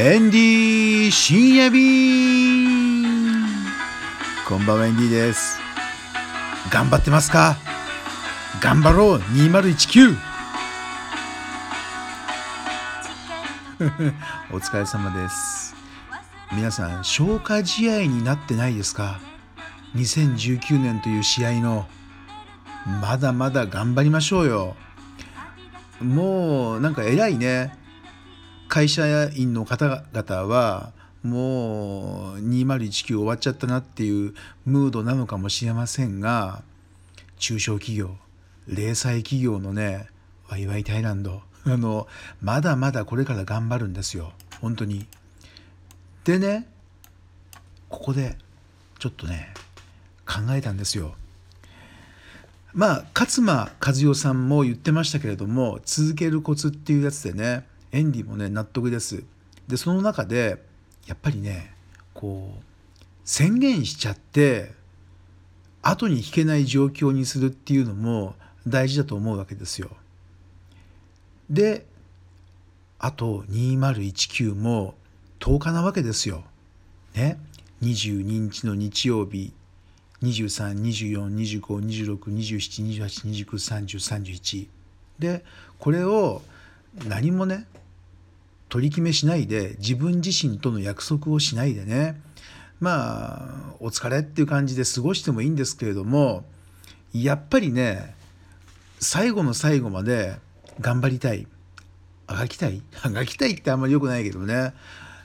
エンディ深夜便こんばんはエンディです。頑張ってますか？頑張ろう2019 お疲れ様です。皆さん消化試合になってないですか？2019年という試合の。まだまだ頑張りましょうよ。もうなんか偉いね。会社員の方々はもう2019終わっちゃったなっていうムードなのかもしれませんが中小企業零細企業のねワイワイタイランド あのまだまだこれから頑張るんですよ本当に。でねここでちょっとね考えたんですよ。まあ勝間和代さんも言ってましたけれども続けるコツっていうやつでねエンディもね納得です。でその中でやっぱりねこう宣言しちゃって後に引けない状況にするっていうのも大事だと思うわけですよ。であと2019も10日なわけですよ。ね22日の日曜日232425262728293031でこれを何もね取り決めしないで自分自身との約束をしないでね。まあお疲れっていう感じで過ごしてもいいんですけれどもやっぱりね最後の最後まで頑張りたい。あがきたい？あがきたいってあんまり良くないけどね。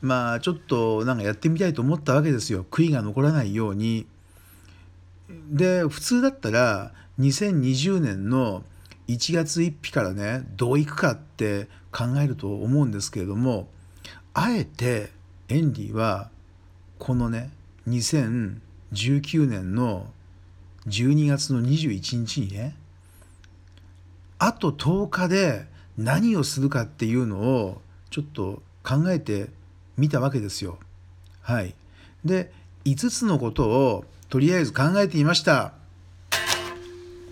まあちょっとなんかやってみたいと思ったわけですよ。悔いが残らないように。で普通だったら2020年の1月1日からねどういくかって考えると思うんですけれどもあえてエンディはこのね2019年の12月の21日にねあと10日で何をするかっていうのをちょっと考えてみたわけですよ。はい、で5つのことをとりあえず考えてみました。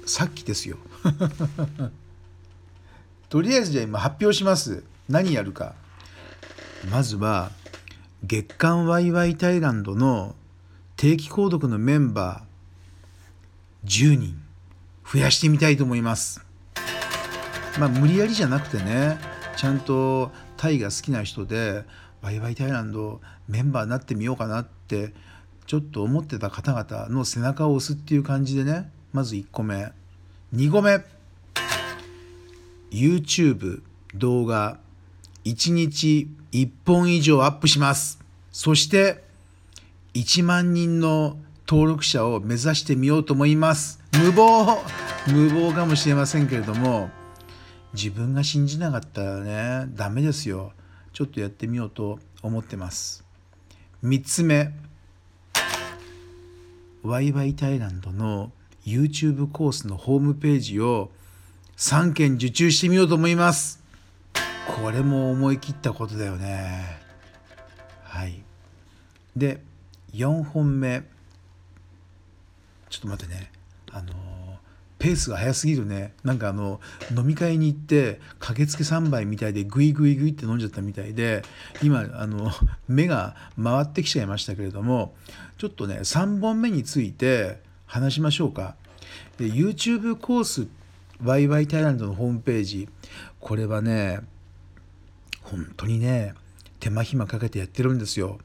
さっきですよ。とりあえずじゃあ今発表します。何やるか。まずは月刊ワイワイタイランドの定期購読のメンバー10人。増やしてみたいと思います。まあ無理やりじゃなくてねちゃんとタイが好きな人でワイワイタイランドメンバーになってみようかなってちょっと思ってた方々の背中を押すっていう感じでねまず1個目。2個目。YouTube 動画1日1本以上アップします。そして1万人の登録者を目指してみようと思います。無謀。無謀かもしれませんけれども自分が信じなかったらねダメですよ。ちょっとやってみようと思ってます。3つ目。ワイワイタイランドの YouTube コースのホームページを3件受注してみようと思います。これも思い切ったことだよね。はい。で、4本目。ちょっと待ってね。あのペースが速すぎるねなんかあの飲み会に行って駆けつけ3杯みたいでグイグイグイって飲んじゃったみたいで今あの目が回ってきちゃいましたけれどもちょっとね3本目について話しましょうか。で YouTube コースワイワイタイランドのホームページこれはね本当にね手間暇かけてやってるんですよ。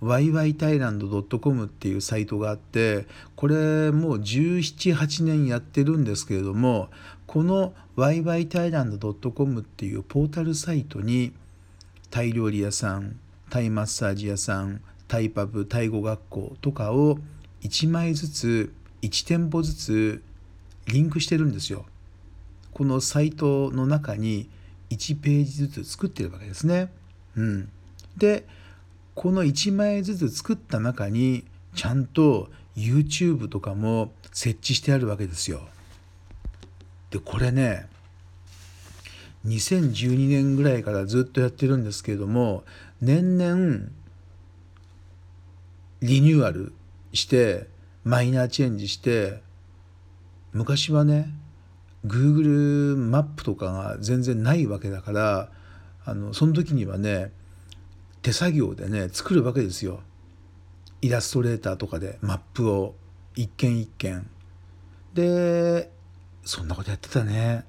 ワイワイタイランド .com っていうサイトがあってこれもう17、8年やってるんですけれどもこのワイワイタイランド .com っていうポータルサイトにタイ料理屋さんタイマッサージ屋さんタイパブタイ語学校とかを1枚ずつ1店舗ずつリンクしてるんですよ。このサイトの中に1ページずつ作ってるわけですね。うん、でこの1枚ずつ作った中にちゃんと YouTube とかも設置してあるわけですよ。でこれね2012年ぐらいからずっとやってるんですけれども年々リニューアルしてマイナーチェンジして昔はね Google マップとかが全然ないわけだからあのその時にはね手作業でね作るわけですよ。イラストレーターとかでマップを一件一件でそんなことやってたね。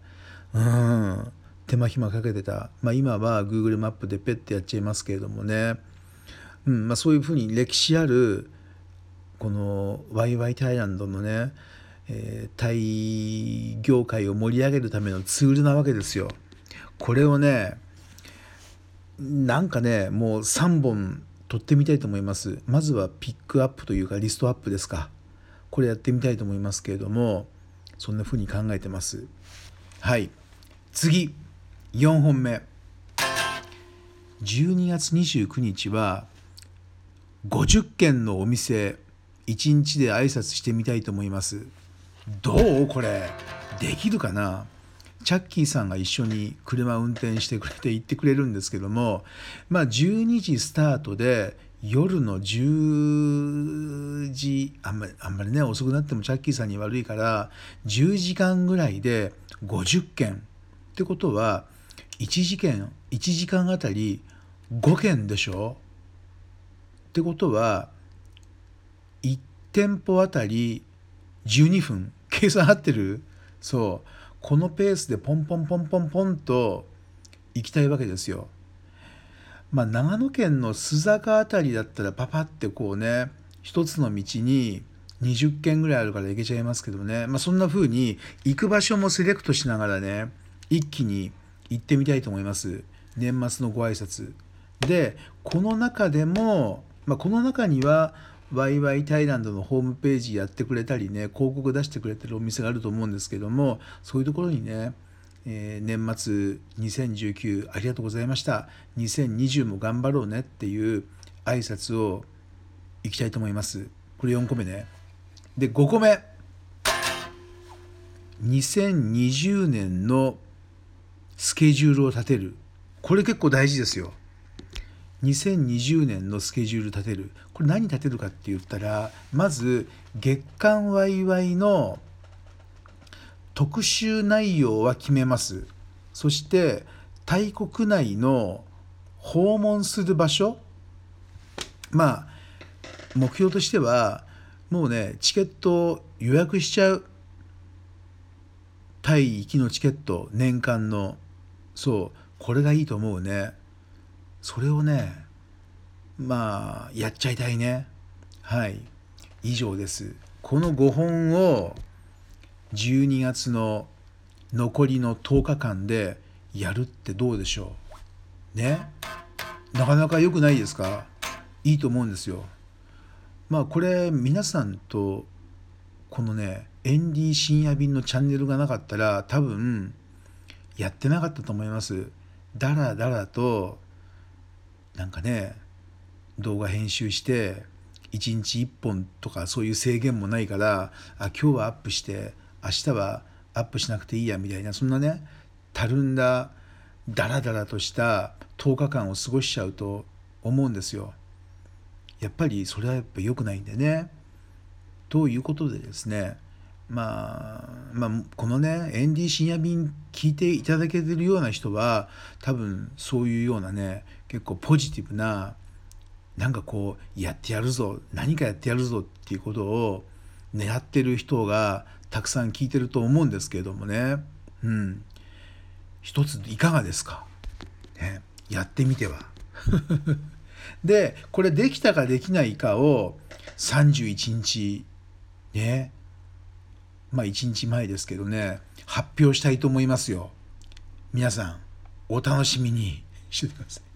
うん。手間暇かけてた、まあ、今は Google マップでペッてやっちゃいますけれどもね、うん。まあ、そういうふうに歴史あるこのワイワイタイランドのね、えー、タイ業界を盛り上げるためのツールなわけですよ。これをねなんかねもう3本取ってみたいと思います。まずはピックアップというかリストアップですか。これやってみたいと思いますけれどもそんなふうに考えてます。はい次4本目12月29日は50件のお店1日で挨拶してみたいと思います。どうこれ？できるかな？チャッキーさんが一緒に車運転してくれて行ってくれるんですけどもまあ12時スタートで夜の10時あんまりあんまりね遅くなってもチャッキーさんに悪いから10時間ぐらいで50件。ってことは1時間1時間あたり5件でしょ？ってことは店舗あたり12分計算合ってる？そう。このペースでポンポンポンポンポンと行きたいわけですよ。まあ長野県の須坂あたりだったらパパってこうね一つの道に20軒ぐらいあるから行けちゃいますけどね、まあ、そんな風に行く場所もセレクトしながらね一気に行ってみたいと思います。年末のご挨拶。でこの中でも、まあ、この中にはワイワイタイランドのホームページやってくれたりね広告出してくれてるお店があると思うんですけどもそういうところにね、えー、年末2019ありがとうございました。2020も頑張ろうねっていう挨拶をいきたいと思います。これ4個目ね。で5個目。2020年のスケジュールを立てる。これ結構大事ですよ。2020年のスケジュール立てる。これ何立てるかって言ったらまず月間ワイワイの特集内容は決めます。そして大国内の訪問する場所。まあ目標としてはもうねチケット予約しちゃう。タイ行きのチケット年間の。そうこれがいいと思うね。それをねまあやっちゃいたいね。はい。以上です。この5本を12月の残りの10日間でやるってどうでしょう？ね？なかなか良くないですか？いいと思うんですよ。まあこれ皆さんとこのね ND 深夜便のチャンネルがなかったら多分やってなかったと思います。だらだらとなんかね動画編集して1日1本とかそういう制限もないからあ今日はアップして明日はアップしなくていいやみたいなそんなねたるんだダラダラとした10日間を過ごしちゃうと思うんですよ。やっぱりそれはやっぱ良くないんでね。ということでですねまあ、まあ、このね、エンディ深夜便聞いていただけてるような人は、多分そういうようなね、結構ポジティブな、なんかこう、やってやるぞ、何かやってやるぞっていうことを狙ってる人がたくさん聞いてると思うんですけれどもね、うん。一ついかがですか、ね、やってみては。で、これできたかできないかを31日、ね、まあ1日前ですけどね、発表したいと思いますよ。皆さん、お楽しみにしてください。